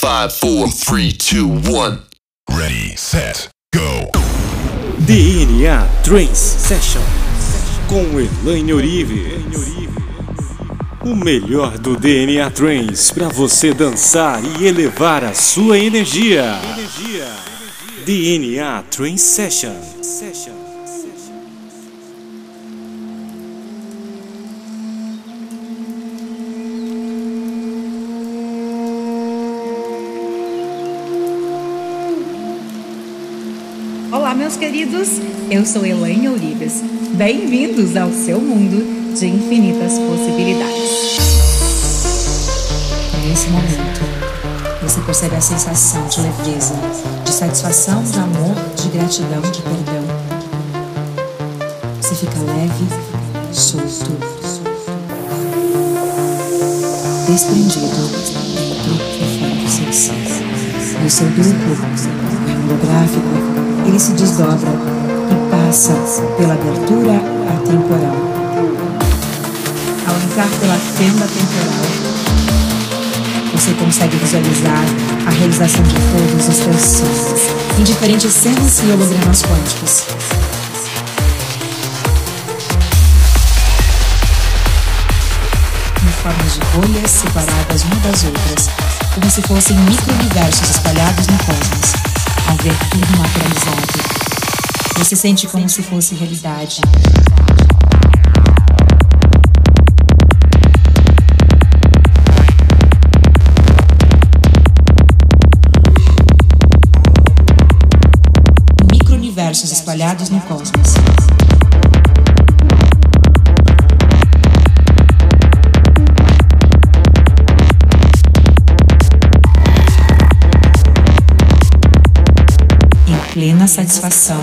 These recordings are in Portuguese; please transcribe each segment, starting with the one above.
Five, four, three, two, one. Ready, set, go. DNA Trance Session com Elaine Orives. O melhor do DNA Trance para você dançar e elevar a sua energia. DNA Trance Session. Olá, meus queridos. Eu sou Elaine Ourives. Bem-vindos ao seu mundo de infinitas possibilidades. Nesse momento, você percebe a sensação de leveza, de satisfação, de amor, de gratidão, de perdão. Você fica leve, solto, desprendido dentro e fora do seu ser. E o seu duplo, o holográfico, ele se desdobra e passa pela abertura atemporal. Ao entrar pela fenda temporal, você consegue visualizar a realização de todos os teus sonhos, em diferentes cenas e hologramas quânticos. Em formas de bolhas separadas umas das outras, como se fossem micro-universos espalhados no cosmos. Ao ver tudo materializado, você sente como se fosse realidade. Micro-universos espalhados no cosmos. Plena satisfação.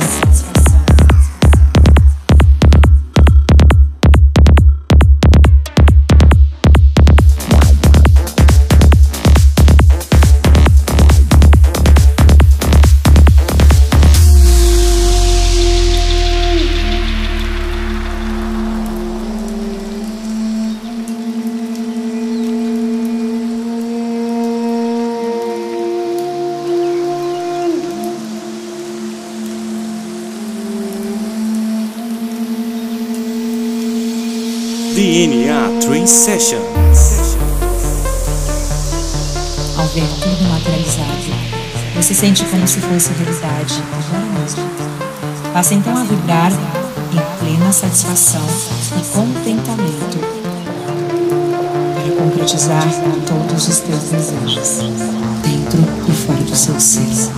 Trance Session. Ao ver tudo materializado, você sente como se fosse realidade agora mesmo. Passa então a vibrar em plena satisfação e contentamento para concretizar todos os teus desejos, dentro e fora do seu ser.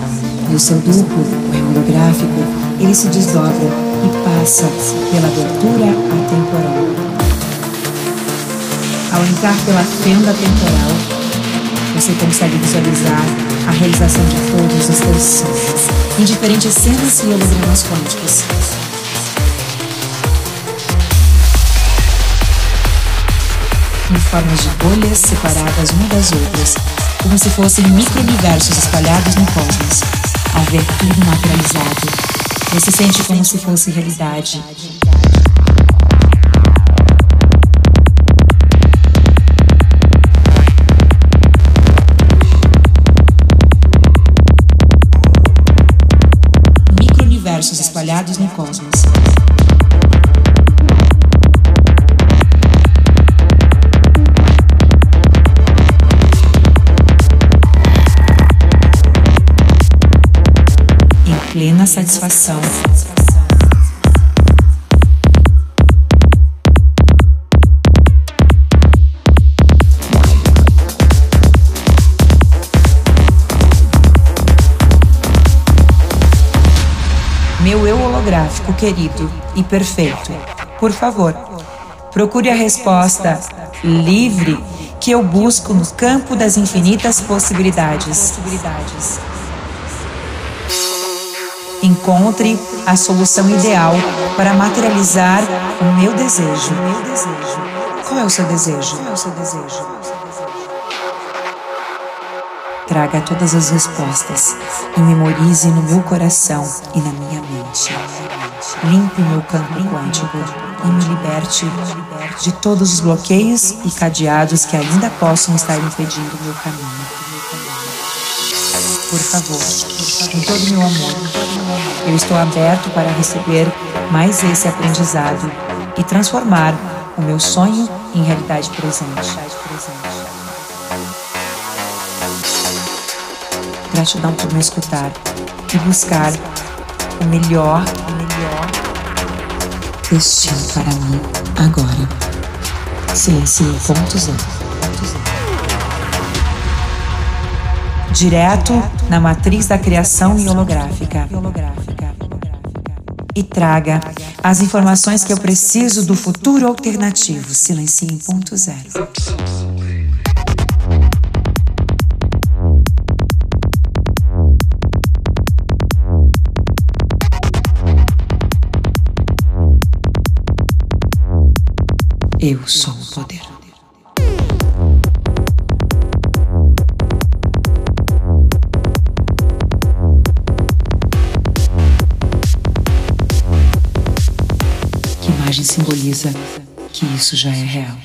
E o seu duplo, o holográfico, ele se desdobra e passa pela abertura atemporal. Ao entrar pela fenda temporal, você consegue visualizar a realização de todos os teus sonhos, em diferentes cenas e hologramas quânticos. Em formas de bolhas separadas umas das outras, como se fossem micro-universos espalhados no cosmos. Ao ver tudo materializado, você sente como se fosse realidade. Espalhados no cosmos. Em plena satisfação. Holográfico querido e perfeito, por favor, procure a resposta livre que eu busco no campo das infinitas possibilidades. Encontre a solução ideal para materializar o meu desejo. Qual é o seu desejo? Traga todas as respostas e memorize no meu coração e na minha mente. Limpe meu campo quântico e me liberte de todos os bloqueios e cadeados que ainda possam estar impedindo o meu caminho. Por favor, com todo meu amor, eu estou aberto para receber mais esse aprendizado e transformar o meu sonho em realidade presente. Gratidão por me escutar e buscar o melhor, o melhor destino para mim agora. Silêncio ponto zero. Direto na matriz da criação e holográfica. E traga as informações que eu preciso do futuro alternativo. Silencie em ponto zero. Eu sou o poder. Que imagem simboliza que isso já é real?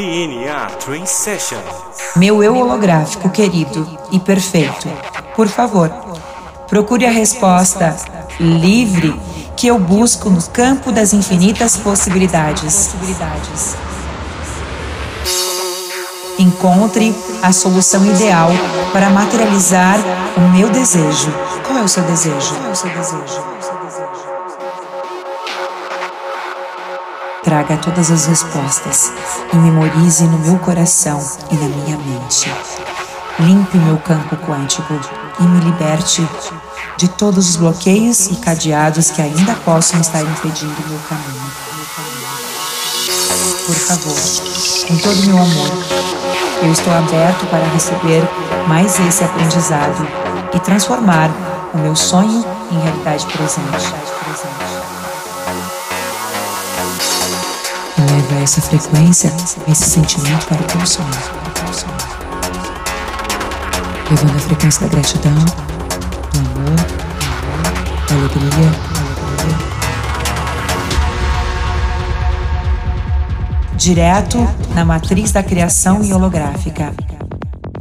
DNA Trance Session. Meu eu holográfico querido e perfeito, por favor, procure a resposta livre que eu busco no campo das infinitas possibilidades. Encontre a solução ideal para materializar o meu desejo. Qual é o seu desejo? Qual é o seu desejo? Traga todas as respostas e memorize no meu coração e na minha mente. Limpe meu campo quântico e me liberte de todos os bloqueios e cadeados que ainda possam estar impedindo meu caminho. Por favor, com todo meu amor, eu estou aberto para receber mais esse aprendizado e transformar o meu sonho em realidade presente. Essa frequência, esse sentimento para o teu. Levando a frequência da gratidão, do amor, da alegria, Direto na matriz da criação e holográfica.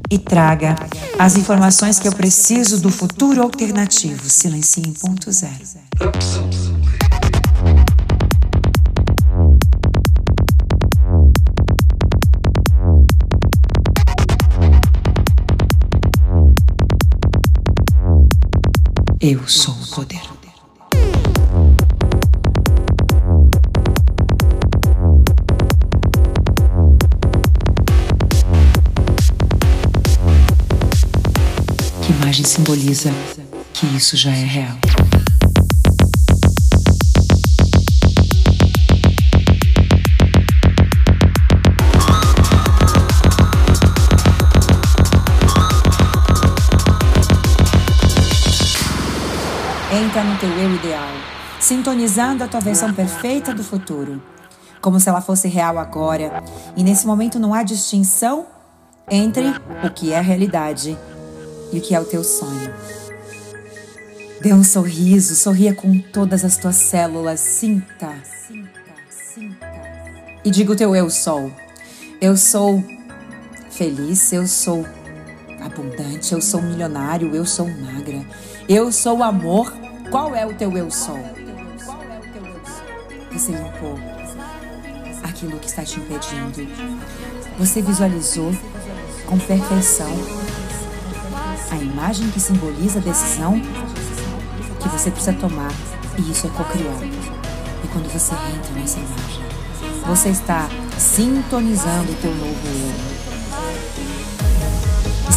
E traga as informações que eu preciso do futuro alternativo. Silencie em ponto zero. Eu sou o poder. Que imagem simboliza que isso já é real? Teu eu ideal, sintonizando a tua versão perfeita do futuro, como se ela fosse real agora. E nesse momento não há distinção entre o que é realidade e o que é o teu sonho. Dê um sorriso, sorria com todas as tuas células, sinta. E diga o teu eu sou. Eu sou feliz, eu sou abundante, eu sou milionário, eu sou magra, eu sou amor. Qual é o teu eu sou? Você limpou aquilo que está te impedindo. Você visualizou com perfeição a imagem que simboliza a decisão que você precisa tomar. E isso é co-criar. E quando você entra nessa imagem, você está sintonizando o teu novo eu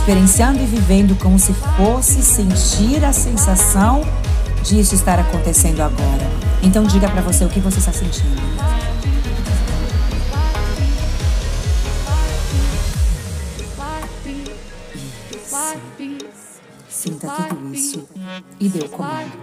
experienciando e vivendo como se fosse sentir a sensação disso estar acontecendo agora. Então diga para você o que você está sentindo. Isso. Sinta tudo isso e dê o comando.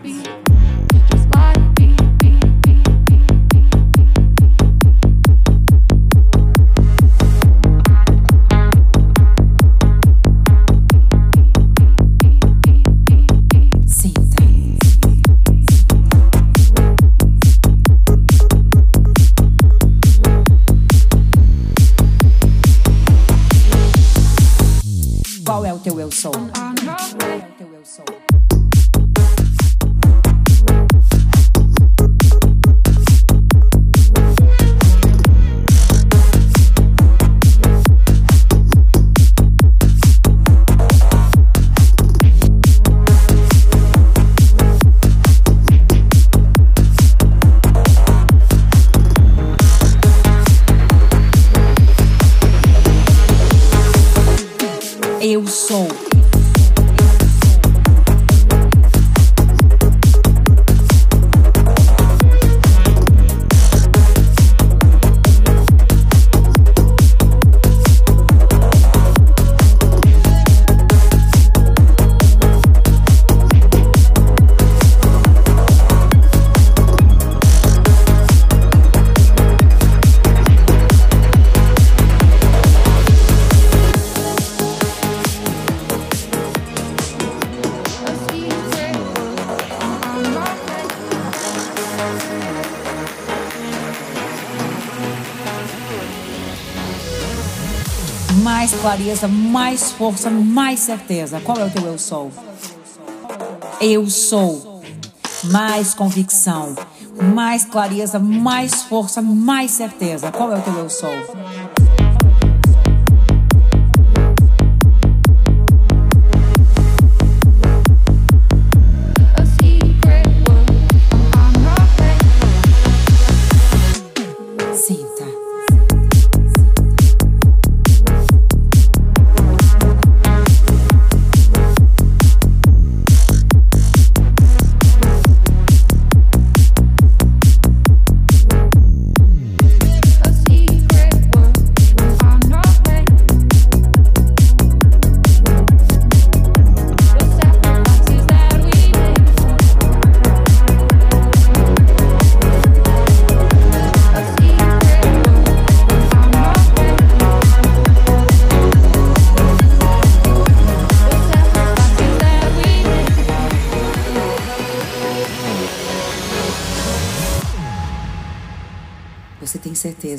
Clareza, mais força, mais certeza. Qual é o teu eu sou? Eu sou. Mais convicção, mais clareza, mais força, mais certeza. Qual é o teu eu sou?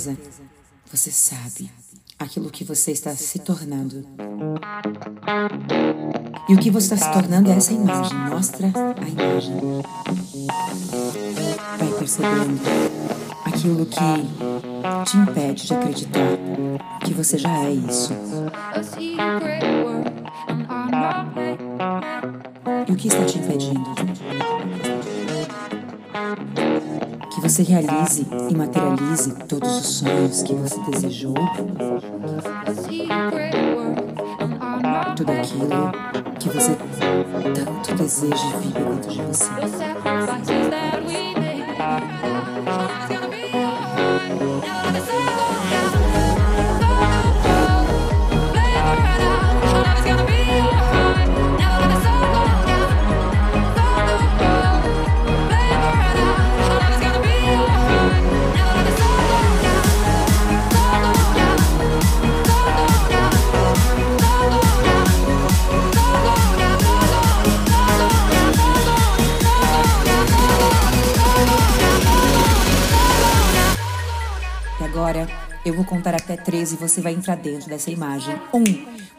Certeza, você sabe aquilo que você está se tornando. E o que você está se tornando é essa imagem. Mostra a imagem. Vai percebendo aquilo que te impede de acreditar que você já é isso. E o que está te impedindo? que você realize e materialize todos os sonhos que você desejou, tudo aquilo que você tanto deseja viver dentro de você. Eu vou contar até 13 e você vai entrar dentro dessa imagem. Um,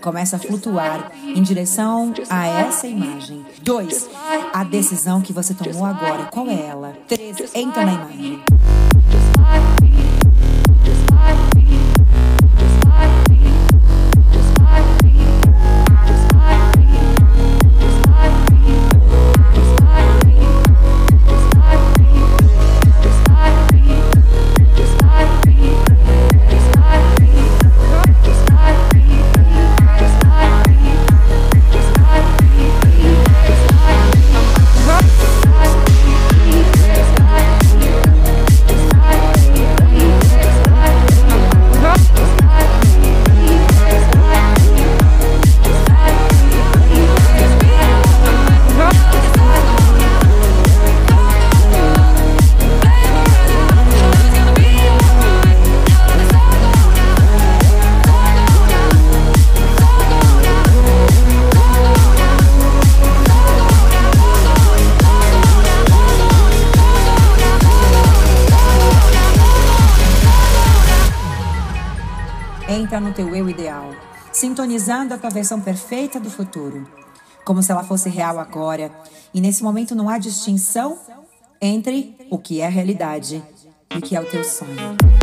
começa a flutuar em direção a essa imagem. Dois, a decisão que você tomou agora. Qual é ela? Três, entra na imagem. No teu eu ideal, sintonizando a tua versão perfeita do futuro, como se ela fosse real agora. E nesse momento não há distinção entre o que é realidade e o que é o teu sonho.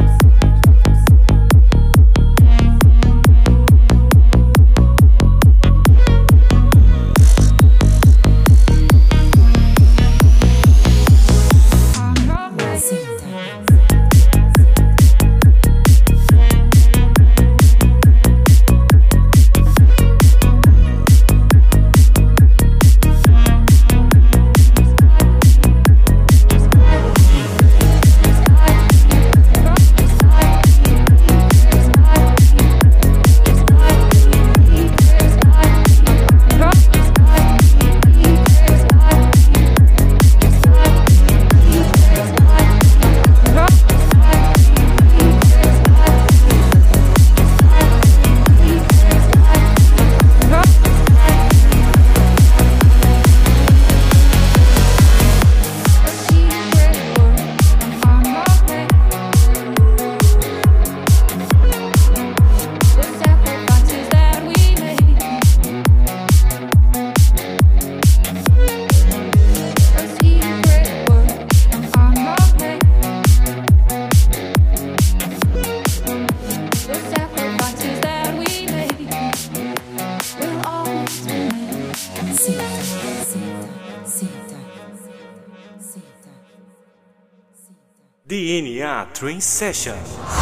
Train Session.